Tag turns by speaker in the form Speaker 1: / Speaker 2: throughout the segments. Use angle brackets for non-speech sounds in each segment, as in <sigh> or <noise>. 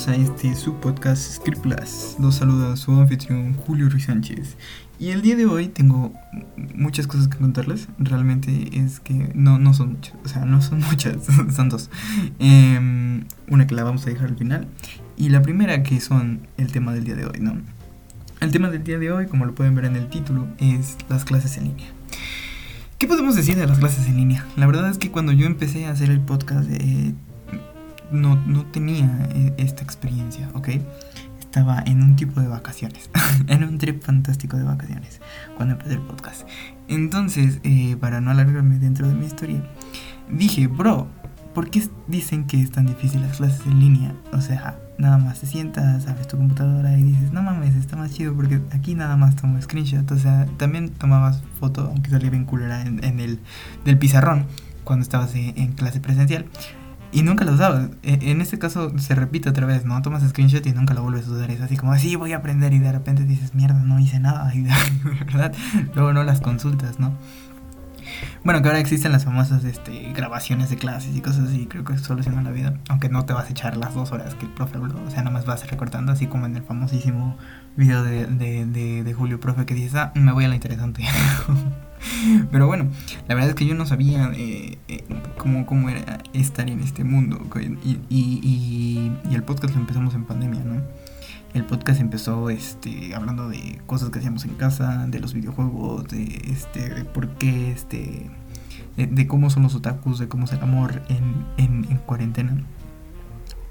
Speaker 1: Bienvenidos a este su podcast Script Plus. Los saluda su anfitrión Julio Ruiz Sánchez. Y el día de hoy tengo muchas cosas que contarles. Realmente es que no, no son muchas. O sea, no son <laughs> muchas, son dos. Em, una que la vamos a dejar al final. Y la primera que son el tema del día de hoy, ¿no? El tema del día de hoy, como lo pueden ver en el título, es las clases en línea. ¿Qué podemos decir de las clases en línea? La verdad es que cuando yo empecé a hacer el podcast, eh, no, no tenía eh, esta experiencia, ¿ok? Estaba en un tipo de vacaciones, <laughs> en un trip fantástico de vacaciones, cuando empecé el podcast. Entonces, eh, para no alargarme dentro de mi historia, dije, bro, ¿por qué dicen que es tan difícil las clases en línea? O sea, nada más te sientas, abres tu computadora y dices, no mames, está más chido porque aquí nada más tomo screenshot. O sea, también tomabas foto, aunque salía bien culera en, en el del pizarrón cuando estabas en clase presencial y nunca lo usabas. E, en este caso se repite otra vez, ¿no? Tomas screenshot y nunca lo vuelves a usar. Es así como, sí, voy a aprender y de repente dices, mierda, no hice nada. Y <laughs> de verdad, luego no las consultas, ¿no? Bueno, que ahora existen las famosas este, grabaciones de clases y cosas así, creo que soluciona la vida. Aunque no te vas a echar las dos horas que el profe habló, o sea, nada más vas recortando, así como en el famosísimo video de, de, de, Julio Profe que dices, ah, me voy a la interesante. <laughs> <laughs> Pero bueno, la verdad es que yo no sabía eh, eh, cómo, cómo era estar en este mundo. Y, y, el podcast lo empezamos en pandemia, ¿no? El podcast empezó este, hablando de cosas que hacíamos en casa, de los videojuegos, de, este, de por qué, este, de, cómo son los otakus, de cómo es el amor en, en cuarentena.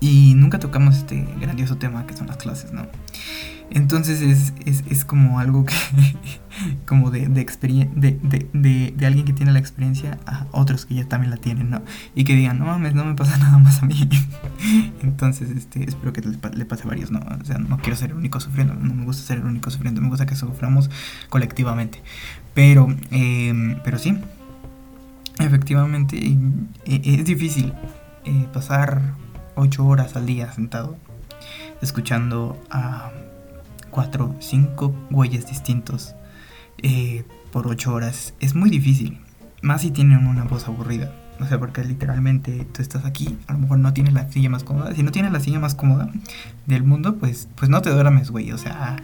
Speaker 1: Y nunca tocamos este grandioso tema que son las clases, ¿no? Entonces es, es, es como algo que, <laughs> como de, de, de, de, de, alguien que tiene la experiencia a otros que ya también la tienen, ¿no? Y que digan, no mames, no me pasa <laughs> nada más a mí. <laughs> Entonces, este, espero que le, pase a varios, ¿no? O sea, no quiero ser el único sufriendo, no me gusta ser el único sufriendo, me gusta que suframos colectivamente. Pero, eh, pero sí, efectivamente, e, es difícil eh, pasar ocho horas al día sentado escuchando a cuatro, cinco güeyes distintos eh, por ocho horas es muy difícil. Más si tienen una voz aburrida. O sea, porque literalmente tú estás aquí, a lo mejor no tienes la silla más cómoda. Si no tienes la silla más cómoda del mundo, pues, pues no te duermes, güey. O sea,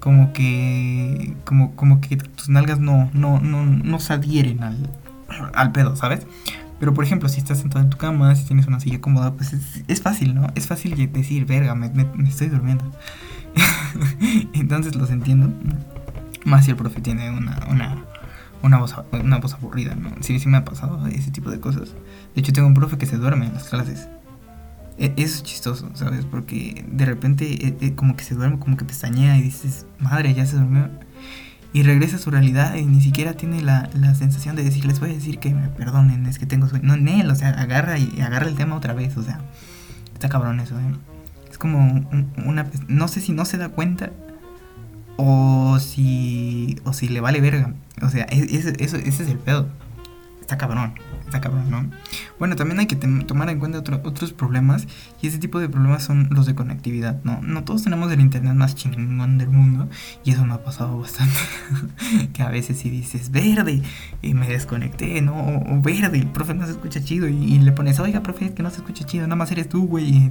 Speaker 1: como que, como, como que tus nalgas no, no, no, no se adhieren al, al pedo, ¿sabes? Pero por ejemplo, si estás sentado en tu cama, si tienes una silla cómoda, pues es, es fácil, ¿no? Es fácil decir, verga, me, me, me estoy durmiendo. <laughs> Entonces los entiendo. Más si el profe tiene una, una, una, voz, una voz aburrida, ¿no? Sí, sí me ha pasado ese tipo de cosas. De hecho, tengo un profe que se duerme en las clases. E, es chistoso, ¿sabes? Porque de repente e, e, como que se duerme, como que pestañea y dices, madre, ya se durmió. Y regresa a su realidad y ni siquiera tiene la, la sensación de decir, les voy a decir que me perdonen, es que tengo sueño. No, en él, o sea, agarra y agarra el tema otra vez, o sea, está cabrón eso, ¿eh? Es como una... No sé si no se da cuenta o si, o si le vale verga. O sea, ese, ese es el pedo. Está cabrón, está cabrón, ¿no? Bueno, también hay que tomar en cuenta otros problemas. Y ese tipo de problemas son los de conectividad, ¿no? No todos tenemos el internet más chingón del mundo. Y eso me ha pasado bastante. <laughs> que a veces si dices, verde, y me desconecté, ¿no? O, verde, el profe no se escucha chido. Y, le pones, oiga, profe, que no se escucha chido, nada más eres tú, güey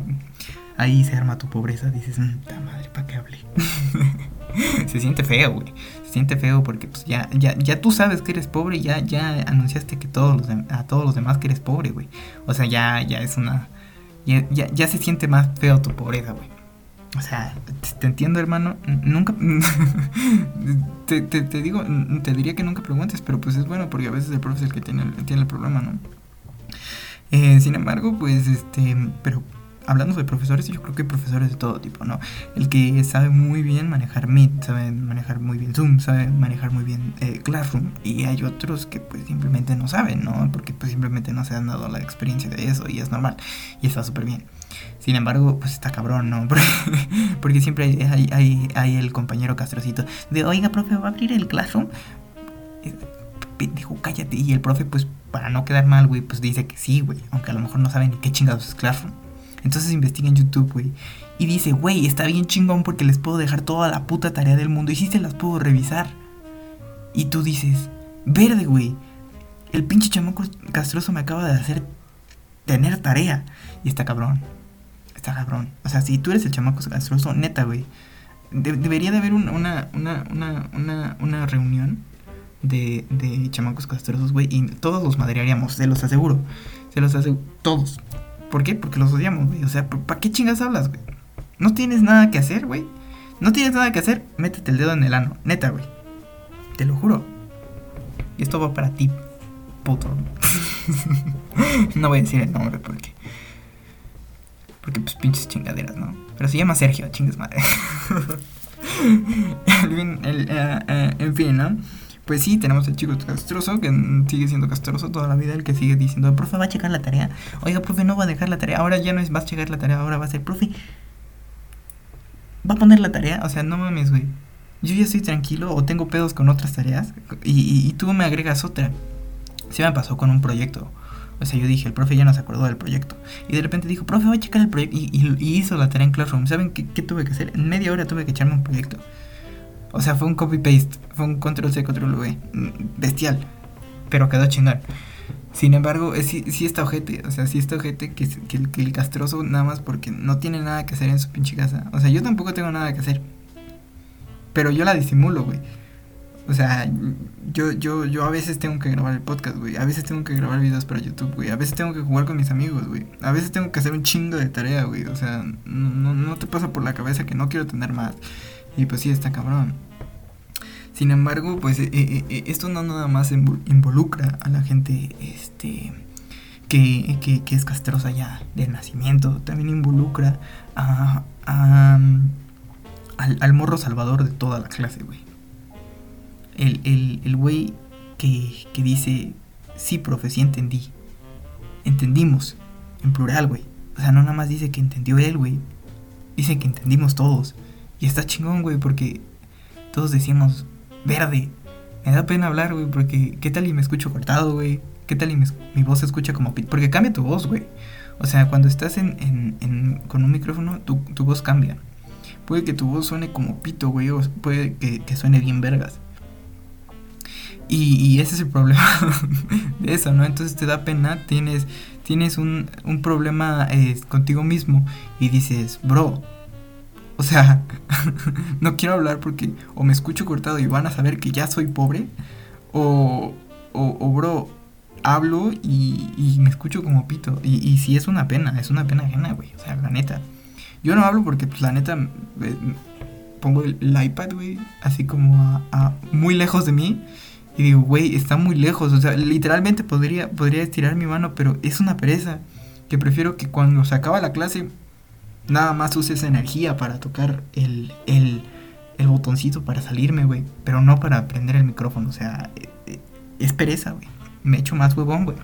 Speaker 1: ahí se arma tu pobreza. Dices, ¡ta mm, madre, ¿para qué hablé? <laughs> se siente feo, güey. Siente feo porque pues ya, ya, ya tú sabes que eres pobre ya, ya anunciaste que todos los a todos los demás que eres pobre, güey. O sea, ya, ya es una. Ya, ya, se siente más feo tu pobreza, güey. O sea, te entiendo, hermano. Nunca. <laughs> te, te, te, digo, te diría que nunca preguntes, pero pues es bueno porque a veces el profe es el que tiene, tiene el problema, ¿no? Eh, sin embargo, pues este. Pero hablando de profesores, yo creo que profesores de todo tipo, ¿no? El que sabe muy bien manejar Meet, sabe manejar muy bien Zoom, sabe manejar muy bien eh, Classroom. Y hay otros que pues simplemente no saben, ¿no? Porque pues simplemente no se han dado la experiencia de eso y es normal. Y está súper bien. Sin embargo, pues está cabrón, ¿no? <laughs> Porque, siempre hay, hay, hay, el compañero castrocito de, oiga, profe, ¿va a abrir el Classroom? Dijo, cállate. Y el profe, pues, para no quedar mal, güey, pues dice que sí, güey. Aunque a lo mejor no sabe ni qué chingados es Classroom. Entonces investiga en YouTube, güey. Y dice, güey, está bien chingón porque les puedo dejar toda la puta tarea del mundo y sí se las puedo revisar. Y tú dices, verde, güey. El pinche chamaco castroso me acaba de hacer tener tarea. Y está cabrón. está cabrón. O sea, si tú eres el chamaco castroso, neta, güey. debería de haber una, una, una, una, una reunión de, de chamacos castrosos, güey. Y todos los madrearíamos, se los aseguro. Se los aseguro. Todos. ¿Por qué? Porque los odiamos, güey. O sea, ¿para qué chingas hablas, güey? No tienes nada que hacer, güey. No tienes nada que hacer, métete el dedo en el ano. Neta, güey. Te lo juro. Y esto va para ti, puto. <laughs> no voy a decir el nombre porque. Porque, pues, pinches chingaderas, ¿no? Pero se llama Sergio, chingas madre. <laughs> Eh, eh, en fin, ¿no? Pues sí, tenemos el chico castroso que sigue siendo castroso toda la vida, el que sigue diciendo, profe, va a checar la tarea. Oiga, profe, no va a dejar la tarea. Ahora ya no es va a checar la tarea, ahora va a ser, profe, va a poner la tarea. O sea, no mames, güey. Yo ya estoy tranquilo o tengo pedos con otras tareas y, y, tú me agregas otra. Se me pasó con un proyecto. O sea, yo dije, el profe ya no se acordó del proyecto. Y de repente dijo, profe, va a checar el proyecto. Y, hizo la tarea en Classroom. ¿Saben qué, qué, tuve que hacer? En media hora tuve que echarme un proyecto. O sea, fue un copy-paste. Fue un control-C, control-V. Bestial. Pero quedó chingón. Sin embargo, sí, sí está ojete, o sea, sí está ojete que, que, el castroso nada más porque no tiene nada que hacer en su pinche casa. O sea, yo tampoco tengo nada que hacer. Pero yo la disimulo, güey. O sea, yo, yo, yo a veces tengo que grabar el podcast, güey. A veces tengo que grabar videos para YouTube, güey. A veces tengo que jugar con mis amigos, güey. A veces tengo que hacer un chingo de tarea, güey. O sea, no, no te pasa por la cabeza que no quiero tener más. Y pues sí, está cabrón. Sin embargo, pues eh, eh, eh, esto no nada más involucra a la gente este, que, que, es castrosa ya de nacimiento, también involucra a, al, morro salvador de toda la clase, güey. El, el, el güey que, que dice, sí, profe, sí entendí. Entendimos, en plural, güey. O sea, no nada más dice que entendió él, güey. Dice que entendimos todos. Y está chingón, güey, porque todos decimos, verde. Me da pena hablar, güey, porque ¿qué tal y me escucho cortado, güey? ¿Qué tal y mi voz se escucha como? Porque cambia tu voz, güey. O sea, cuando estás en, con un micrófono, tu, tu, voz cambia. Puede que tu voz suene como pito, güey, o puede que, suene bien vergas. Y, y, ese es el problema <laughs> de eso, ¿no? Entonces te da pena, tienes, tienes un, un problema eh, contigo mismo y dices, bro, o sea, <laughs> no quiero hablar porque o me escucho cortado y van a saber que ya soy pobre, o, o, bro, hablo y, me escucho como pito. Y, y sí es una pena, es una pena ajena, güey. O sea, la neta. Yo no hablo porque, pues, la neta, eh, pongo el, iPad, güey, así como a, muy lejos de mí. Y digo, güey, está muy lejos. O sea, literalmente podría, podría estirar mi mano, pero es una pereza. Que prefiero que cuando se acaba la clase nada más use esa energía para tocar el, el, el botoncito para salirme, güey. Pero no para prender el micrófono. O sea, eh, eh, es pereza, güey. Me echo más huevón, güey.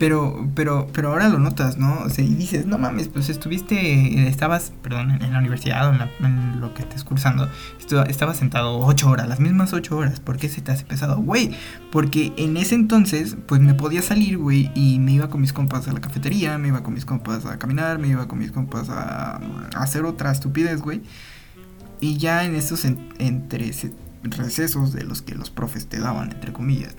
Speaker 1: Pero, pero, pero ahora lo notas, ¿no? O sea, y dices, no mames, pues estuviste, estabas, perdón, en, la universidad o en, lo que estés cursando, estabas sentado ocho horas, las mismas ocho horas. ¿Por qué se te hace pesado? Güey, porque en ese entonces, pues me podía salir, güey, y me iba con mis compas a la cafetería, me iba con mis compas a caminar, me iba con mis compas a, hacer otra estupidez, güey. Y ya en esos entre recesos de los que los profes te daban, entre comillas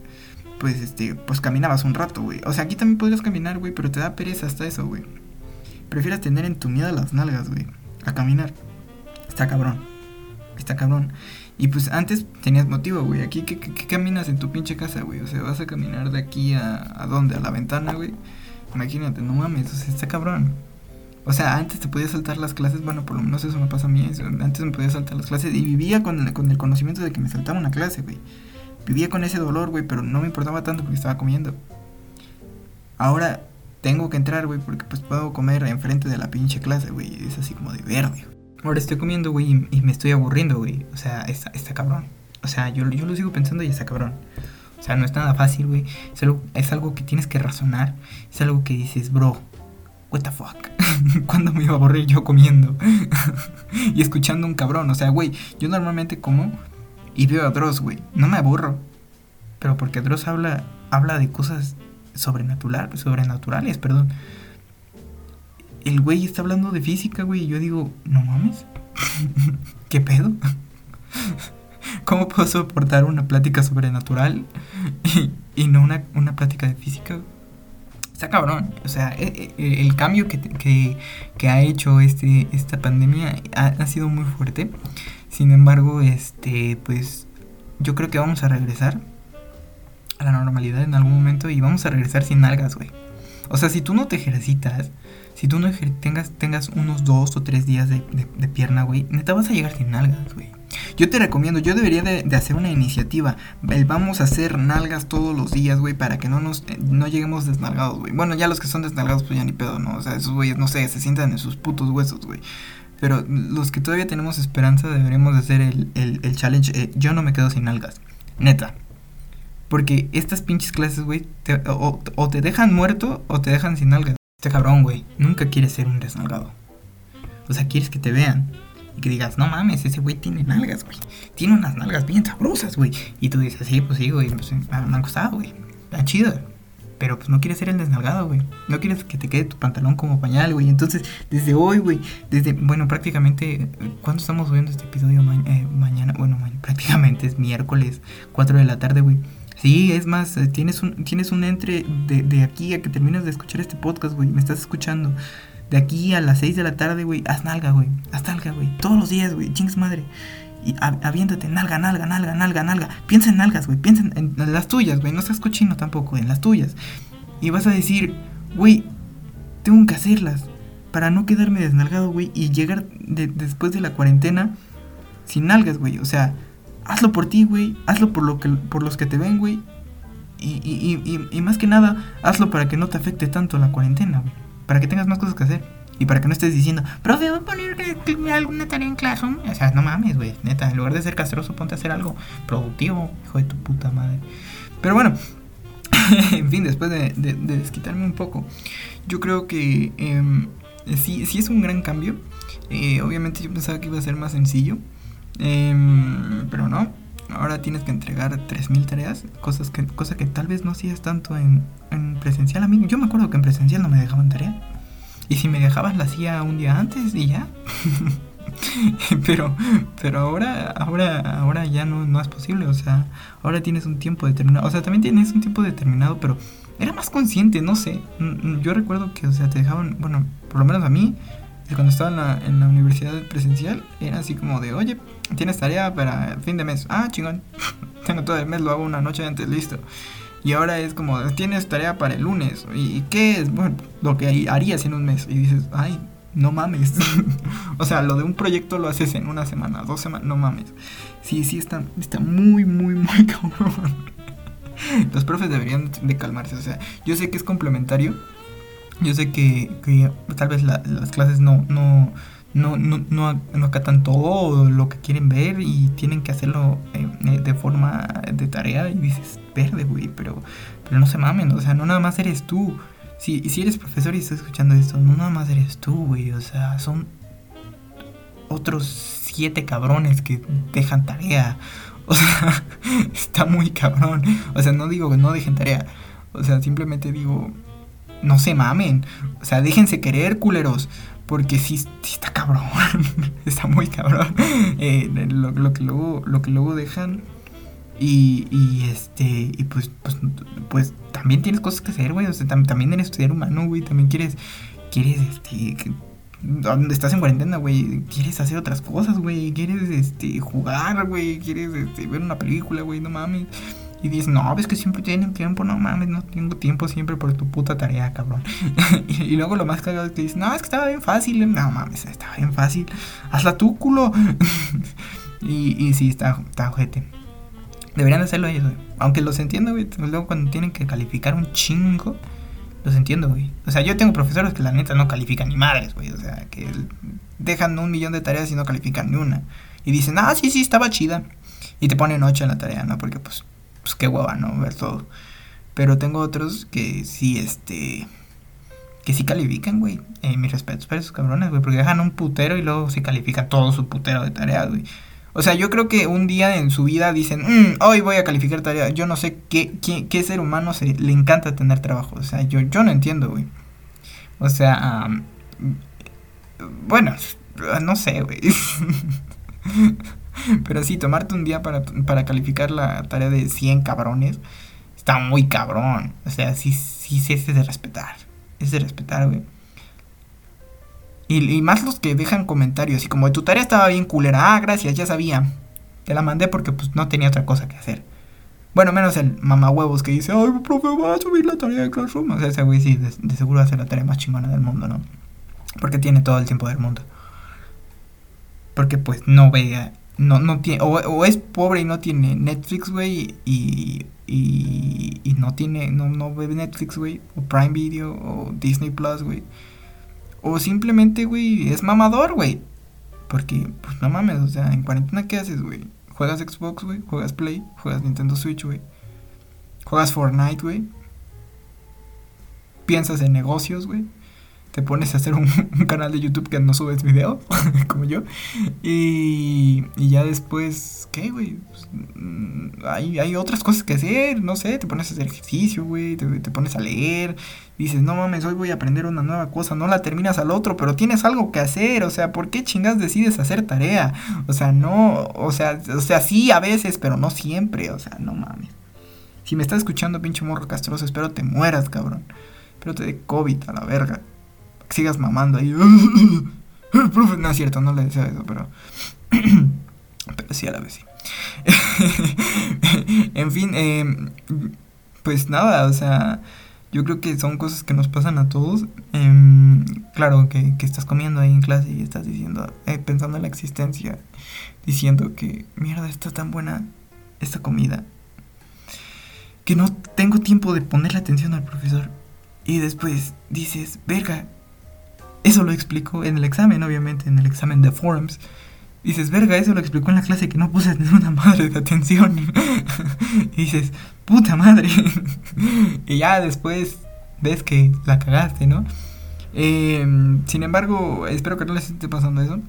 Speaker 1: pues este, pues caminabas un rato, güey. O sea, aquí también podrías caminar, güey, pero te da pereza hasta eso, güey. Prefieres tener en tu miedo las nalgas, güey, a caminar. Está cabrón. Está cabrón. Y pues antes tenías motivo, güey. Aquí, ¿qué, caminas en tu pinche casa, güey? O sea, vas a caminar de aquí a, a dónde? A la ventana, güey. Imagínate, no mames, o sea, está cabrón. O sea, antes te podías saltar las clases, bueno, por lo menos eso me pasa a mí. Antes me podía saltar las clases y vivía con el, con el conocimiento de que me saltaba una clase, güey. Vivía con ese dolor, güey, pero no me importaba tanto porque estaba comiendo. Ahora tengo que entrar, güey, porque pues puedo comer enfrente de la pinche clase, güey. Es así como de verde. Ahora estoy comiendo, güey, y, me estoy aburriendo, güey. O sea, está, está cabrón. O sea, yo, yo lo sigo pensando y está cabrón. O sea, no es nada fácil, güey. Es algo, que tienes que razonar. Es algo que dices, bro, what the fuck. <laughs> ¿Cuándo me iba a aburrir yo comiendo? <laughs> y escuchando un cabrón. O sea, güey, yo normalmente como y veo a Dross, güey. No me aburro. Pero porque Dross habla, habla de cosas sobrenatural, sobrenaturales, perdón. El güey está hablando de física, güey. Y yo digo, no mames. <laughs> ¿Qué pedo? <laughs> ¿Cómo puedo soportar una plática sobrenatural <laughs> y, no una, una plática de física? está cabrón. O sea, e, e, el, cambio que, que, que, ha hecho este, esta pandemia ha, sido muy fuerte. Sin embargo, este, pues yo creo que vamos a regresar a la normalidad en algún momento y vamos a regresar sin algas, güey. O sea, si tú no te ejercitas, si tú no tengas, tengas unos dos o tres días de, pierna, güey, neta vas a llegar sin nalgas, güey. Yo te recomiendo, yo debería de, hacer una iniciativa. vamos a hacer nalgas todos los días, güey, para que no nos eh, no lleguemos desnalgados, güey. Bueno, ya los que son desnalgados, pues ya ni pedo, ¿no? O sea, esos güeyes, no sé, se sientan en sus putos huesos, güey. Pero los que todavía tenemos esperanza deberíamos de hacer el, el, el challenge. Eh, yo no me quedo sin nalgas. Neta. Porque estas pinches clases, güey, o, te dejan muerto o te dejan sin nalgas. Este cabrón, güey, nunca quieres ser un desnalgado. O sea, quieres que te vean y que digas, no mames, ese güey tiene nalgas, güey. Tiene unas nalgas bien sabrosas, güey. Y tú dices, sí, pues sí, güey, pues, me han gustado, güey. Está chido. Pero pues no quieres ser el desnalgado, güey. No quieres que te quede tu pantalón como pañal, güey. Entonces, desde hoy, güey, desde, bueno, prácticamente, ¿cuándo estamos subiendo este episodio? Eh, mañana, bueno, <laughs> prácticamente es miércoles, 4 de la tarde, güey Sí, es más, eh, tienes un, tienes un entre de, de aquí a que terminas de escuchar este podcast, güey. Me estás escuchando. De aquí a las 6 de la tarde, güey, haz nalga, güey. Haz nalga, güey. Todos los días, güey. Chingas madre. Y aviéntate, nalga, nalga, nalga, nalga, nalga. Piensa en nalgas, güey. Piensa en, las tuyas, güey. No seas cochino tampoco, en las tuyas. Y vas a decir, güey, tengo que hacerlas. Para no quedarme desnalgado, güey. Y llegar después de la cuarentena sin nalgas, güey. O sea, hazlo por ti, güey. Hazlo por, lo que, por los que te ven, güey. Y, y, y, y, más que nada, hazlo para que no te afecte tanto la cuarentena. Para que tengas más cosas que hacer. Y para que no estés diciendo, profe, voy a poner alguna tarea en Classroom. O sea, no mames, güey. Neta, en lugar de ser castroso, ponte a hacer algo productivo, hijo de tu puta madre. Pero bueno, <laughs> en fin, después de, de, desquitarme un poco, yo creo que eh, sí, sí es un gran cambio. Eh, obviamente yo pensaba que iba a ser más sencillo. Em, pero no, ahora tienes que entregar 3.000 tareas, cosas que, cosa que tal vez no hacías tanto en, en presencial. A mí, yo me acuerdo que en presencial no me dejaban tarea. Y si me dejabas la hacía un día antes y ya. <laughs> pero pero ahora ahora ahora ya no, no es posible, o sea, ahora tienes un tiempo determinado, o sea, también tienes un tiempo determinado, pero era más consciente, no sé. Yo recuerdo que, o sea, te dejaban, bueno, por lo menos a mí, cuando estaba en la, en la universidad presencial, era así como de, oye, tienes tarea para fin de mes. Ah, chingón. <laughs> Tengo todo el mes, lo hago una noche antes, listo. Y ahora es como, tienes tarea para el lunes. ¿Y qué es? Bueno, lo que harías en un mes. Y dices, ay, no mames. <laughs> o sea, lo de un proyecto lo haces en una semana, dos semanas, no mames. Sí, sí, está, está muy, muy, muy <laughs> cabrón. Los profes deberían de calmarse. O sea, yo sé que es complementario. Yo sé que, que tal vez las clases no, no, no, no, no, no acatan todo lo que quieren ver y tienen que hacerlo eh, eh, de forma de tarea y dices, verde, güey, pero, pero no se mamen, o sea, no nada más eres tú. Si, si eres profesor y estás escuchando esto, no nada más eres tú, güey, o sea, son otros siete cabrones que dejan tarea. O sea, <laughs> está muy cabrón. O sea, no digo que no dejen tarea. O sea, simplemente digo, no se mamen. O sea, déjense querer, culeros. Porque sí, está cabrón. <laughs> está muy cabrón. Eh, lo, que luego, lo que luego dejan. Y, y este. Y pues, pues, pues también tienes cosas que hacer, güey. O sea, también eres estudiar humano, güey. También quieres. Quieres, este. estás en cuarentena, güey, quieres hacer otras cosas, güey, quieres este jugar, güey, quieres este, ver una película, güey, no mames. Y dices, no, ves que siempre tienen tiempo, no mames, no tengo tiempo siempre por tu puta tarea, cabrón. <laughs> y, luego lo más cagado es que dices, no, es que estaba bien fácil, no mames, estaba bien fácil, hazla tú, culo. <laughs> y, y sí, está, está ojete. Deberían hacerlo ellos, güey. Aunque los entiendo, güey. Luego cuando tienen que calificar un chingo, los entiendo, güey. O sea, yo tengo profesores que la neta no califican ni madres, güey. O sea, que dejan un millón de tareas y no califican ni una. Y dicen, ah, sí, sí, estaba chida. Y te ponen ocho en la tarea, ¿no? Porque pues pues qué hueva, ¿no? Ver todo. Pero tengo otros que sí, este. Que sí califican, güey. Eh, mis respetos para esos cabrones, güey. Porque dejan un putero y luego sí califican todo su putero de tareas, güey. O sea, yo creo que un día en su vida dicen, mm, hoy voy a calificar tareas. Yo no sé qué, qué, qué ser humano se, le encanta tener trabajo. O sea, yo, yo no entiendo, güey. O sea, bueno, no sé, güey. <laughs> <laughs> Pero sí, tomarte un día para, calificar la tarea de 100 cabrones está muy cabrón. O sea, sí, sí sí, es de respetar. Es de respetar, güey. Y, más los que dejan comentarios. Y como tu tarea estaba bien culera. Ah, gracias, ya sabía. Te la mandé porque pues no tenía otra cosa que hacer. Bueno, menos el mamahuevos que dice, ay, profe, va a subir la tarea de Classroom. O sea, ese güey sí, de, seguro va a ser la tarea más chingona del mundo, ¿no? Porque tiene todo el tiempo del mundo. Porque pues no vea, no, no tiene, o, es pobre y no tiene Netflix, güey, y, y, y, no tiene, no, no ve Netflix, güey, o Prime Video, o Disney Plus, güey. O simplemente, güey, es mamador, güey. Porque, pues no mames, o sea, en cuarentena, ¿qué haces, güey? Juegas Xbox, güey, juegas Play, juegas Nintendo Switch, güey. Juegas Fortnite, güey. Piensas en negocios, güey te pones a hacer <laughs> un, canal de YouTube que no subes video, <laughs> como yo. Y, y ya después, ¿qué, güey? Pues, mm, hay, hay, otras cosas que hacer, no sé, te pones a hacer ejercicio, güey, te, pones a leer. Dices, no mames, hoy voy a aprender una nueva cosa, no la terminas al otro, pero tienes algo que hacer, o sea, ¿por qué chingas decides hacer tarea? O sea, no, o sea, o sea, sí a veces, pero no siempre, o sea, no mames. Si me estás escuchando, pinche morro castroso, espero te mueras, cabrón. Espero te dé COVID a la verga sigas mamando ahí. <laughs> no es cierto, no le deseo eso, pero. <clears throat> pero sí, a la vez sí. <laughs> en fin, eh, pues nada, o sea, yo creo que son cosas que nos pasan a todos. Eh, claro, que, que, estás comiendo ahí en clase y estás diciendo, eh, pensando en la existencia, diciendo que, mierda, está tan buena esta comida, que no tengo tiempo de ponerle atención al profesor. Y después dices, verga, eso lo explicó en el examen, obviamente, en el examen de forums. Dices, verga, eso lo explicó en la clase que no puse <laughs> una madre de atención. <laughs> y dices, puta madre. <laughs> y ya después ves que la cagaste, ¿no? Em, sin embargo, espero que no les esté pasando eso.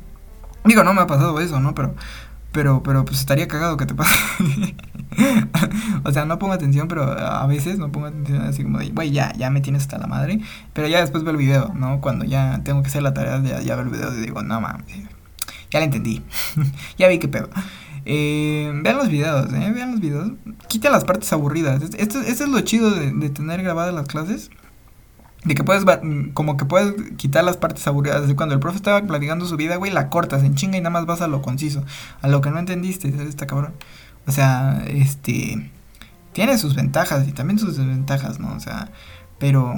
Speaker 1: Digo, no me ha pasado eso, ¿no? Pero pero, pero pues estaría cagado que te pase. <laughs> o sea, no pongo atención, pero a veces no pongo atención así como de, güey, ya, ya me tienes hasta la madre. Pero ya después veo el video, ¿no? Cuando ya tengo que hacer la tarea, ya, ya veo el video y digo, no mames, ya la entendí. <laughs> ya vi qué pedo. Eh, vean los videos, ¿eh? Vean los videos. Quita las partes aburridas. Esto, esto es lo chido de, de tener grabadas las clases de que puedes, como que puedes quitar las partes aburridas. De cuando el profe estaba platicando su vida, güey, la cortas en chinga y nada más vas a lo conciso. A lo que no entendiste, Está cabrón. O sea, este. Tiene sus ventajas y también sus desventajas, ¿no? O sea, pero.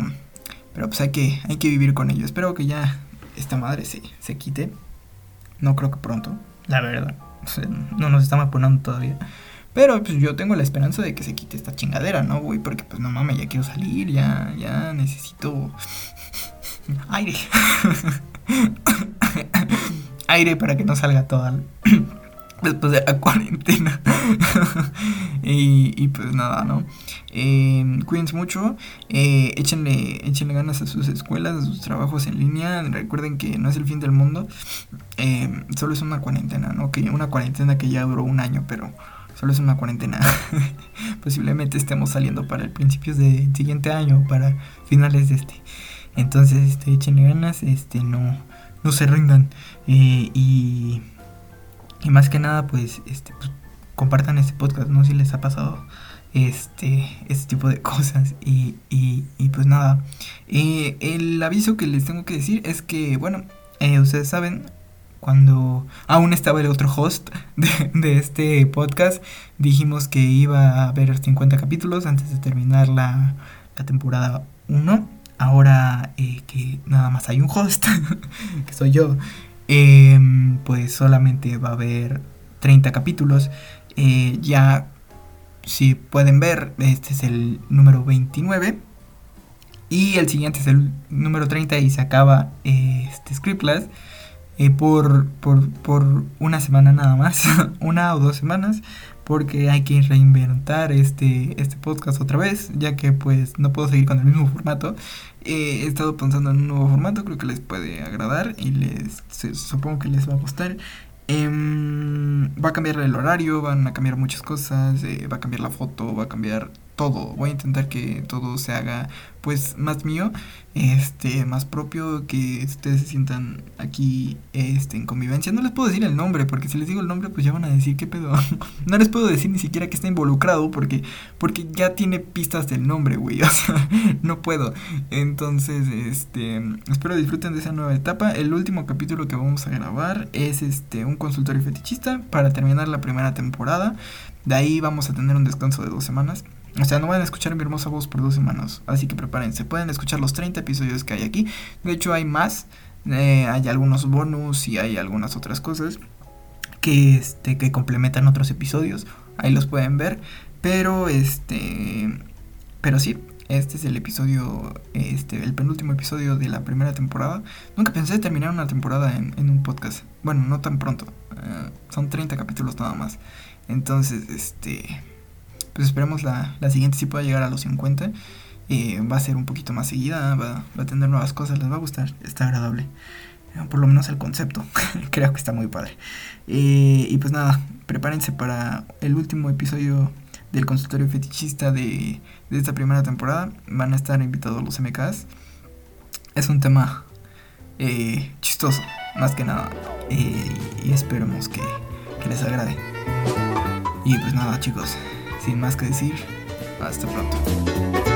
Speaker 1: Pero pues hay que, hay que vivir con ello. Espero que ya esta madre se, se quite. No creo que pronto, la verdad. <laughs> no nos estamos poniendo todavía. Pero pues yo tengo la esperanza de que se quite esta chingadera, ¿no, güey? Porque pues no mames, ya quiero salir, ya, ya necesito <laughs> aire. <laughs> aire para que no salga todo <clears throat> después de la cuarentena. <laughs> y, pues nada, ¿no? Eh, cuídense mucho, eh, échenle, échenle ganas a sus escuelas, a sus trabajos en línea. Recuerden que no es el fin del mundo, eh, solo es una cuarentena, ¿no? Que una cuarentena que ya duró un año, pero solo es una cuarentena. <laughs> Posiblemente estemos saliendo para el principios del siguiente año, para finales de este. Entonces, este, échenle ganas, este, no, no se rindan. Eh, y, y más que nada, pues, este, pues, compartan este podcast, no si les ha pasado este, este tipo de <laughs> cosas. Y, y, y pues nada, eh, el aviso que les tengo que decir es que, bueno, eh, ustedes saben, cuando aún estaba el otro host <laughs> de, este podcast, dijimos que iba a haber 50 capítulos antes de terminar la, temporada 1. Ahora eh, que nada más hay un host, <laughs> que soy yo, em, pues solamente va a haber 30 capítulos. Eh, ya, si pueden ver, este es el número 29. Y el siguiente es el número 30 y se acaba eh, este Scriptless. Por, por, por, una semana nada más, <laughs> una o dos semanas, porque hay que reinventar este, este podcast otra vez, ya que pues no puedo seguir con el mismo formato. Eh, he estado pensando en un nuevo formato, creo que les puede agradar y les supongo que les va a gustar. Em, va a cambiar el horario, van a cambiar muchas cosas, eh, va a cambiar la foto, va a cambiar todo. Voy a intentar que todo se haga pues más mío, este, más propio, que ustedes se sientan aquí este, en convivencia. No les puedo decir el nombre, porque si les digo el nombre, pues ya van a decir qué pedo. <laughs> no les puedo decir ni siquiera que está involucrado, porque, porque ya tiene pistas del nombre, güey. <laughs> O sea, no puedo. Entonces, este, espero disfruten de esa nueva etapa. El último capítulo que vamos a grabar es este, un consultorio fetichista para terminar la primera temporada. De ahí vamos a tener un descanso de dos semanas. O sea, no van a escuchar mi hermosa voz por dos semanas. Así que prepárense. Pueden escuchar los 30 episodios que hay aquí. De hecho, hay más. Eh, hay algunos bonus y hay algunas otras cosas que, este, que complementan otros episodios. Ahí los pueden ver. Pero, este. Pero sí, este es el episodio, este, el penúltimo episodio de la primera temporada. Nunca pensé terminar una temporada en, un podcast. Bueno, no tan pronto. Eh, son 30 capítulos nada más. Entonces, este pues esperemos la, la siguiente si pueda llegar a los 50. Eh, va a ser un poquito más seguida, va, a tener nuevas cosas, les va a gustar, está agradable. Eh, por lo menos el concepto, <laughs> creo que está muy padre. Eh, y pues nada, prepárense para el último episodio del consultorio fetichista de, de esta primera temporada. Van a estar invitados los MKs. Es un tema chistoso, más que nada. y esperemos que, les agrade. Y pues nada chicos, sin más que decir, hasta pronto.